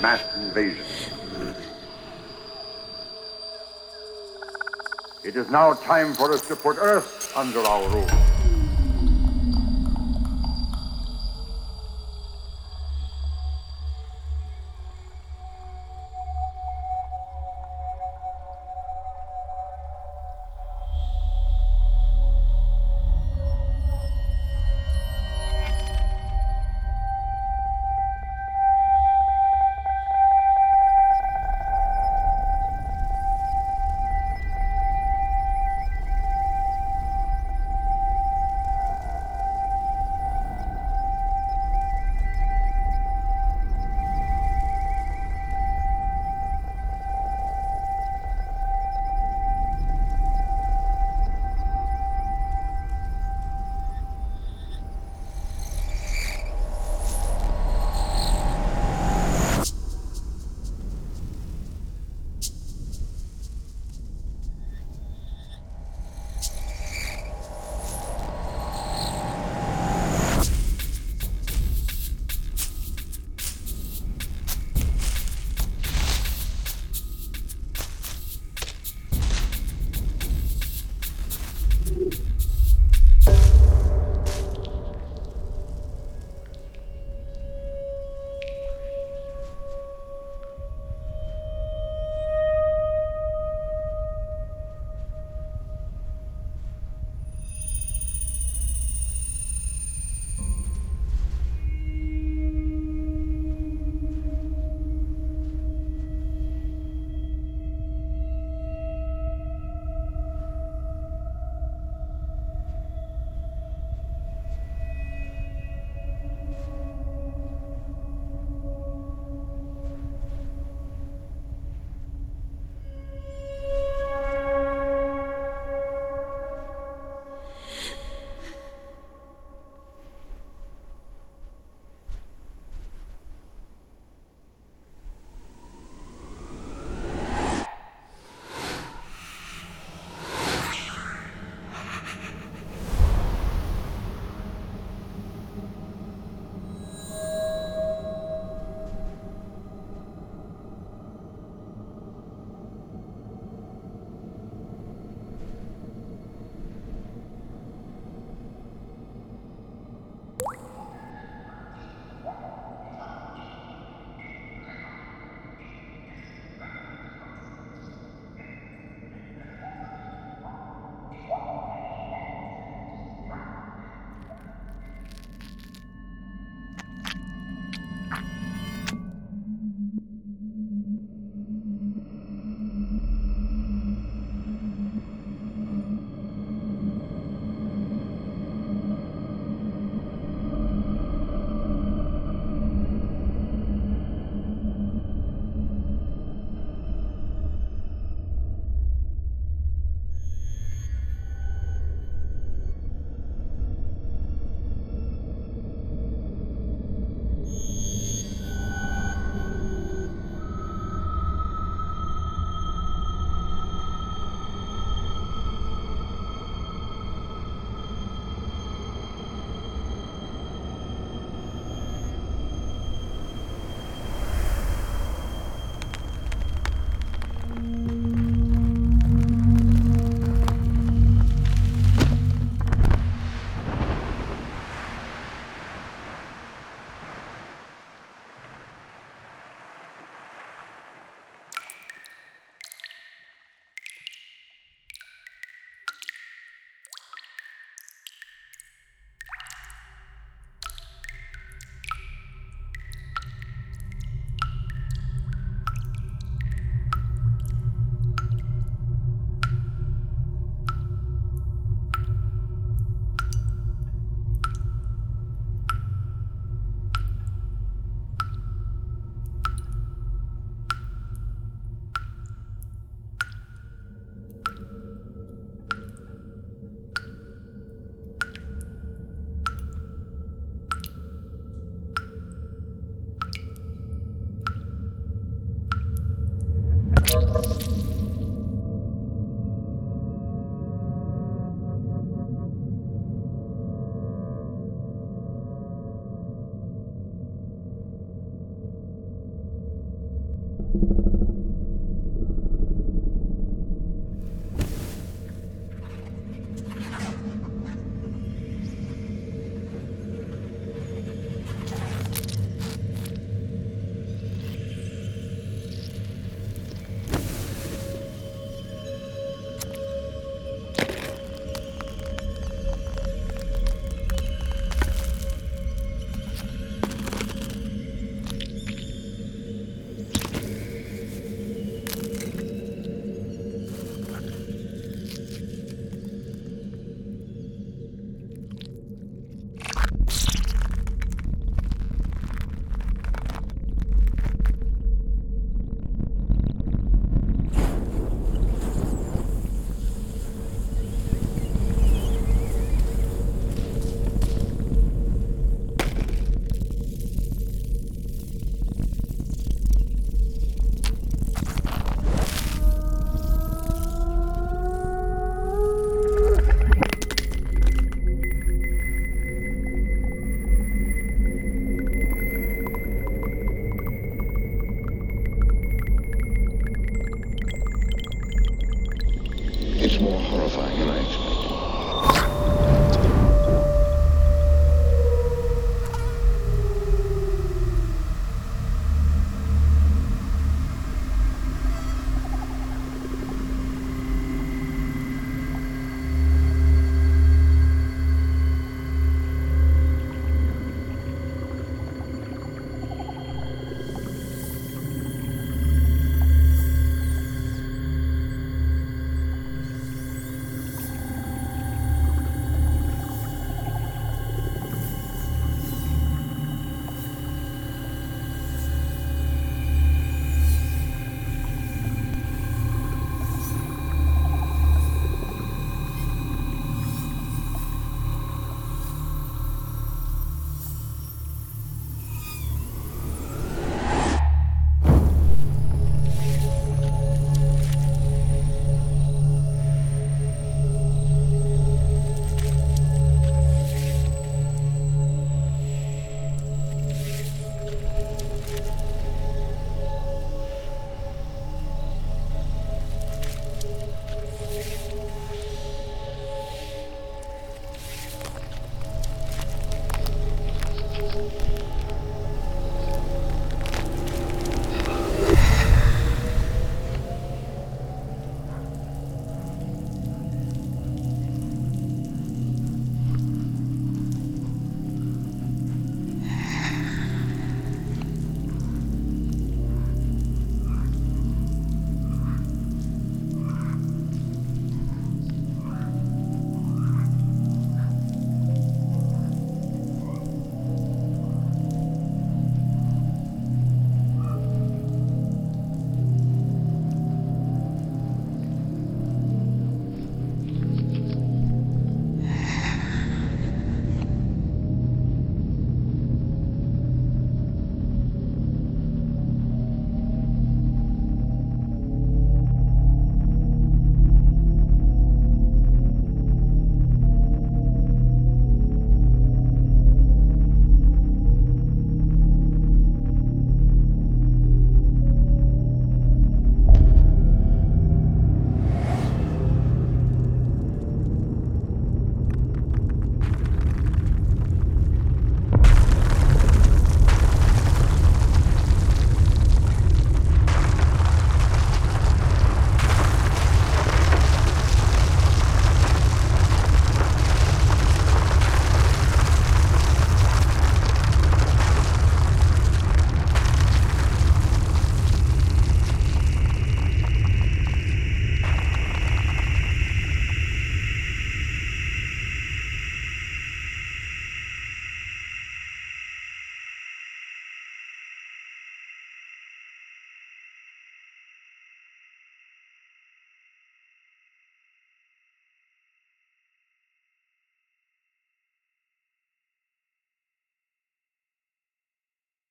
mass invasion. It is now time for us to put Earth under our rule.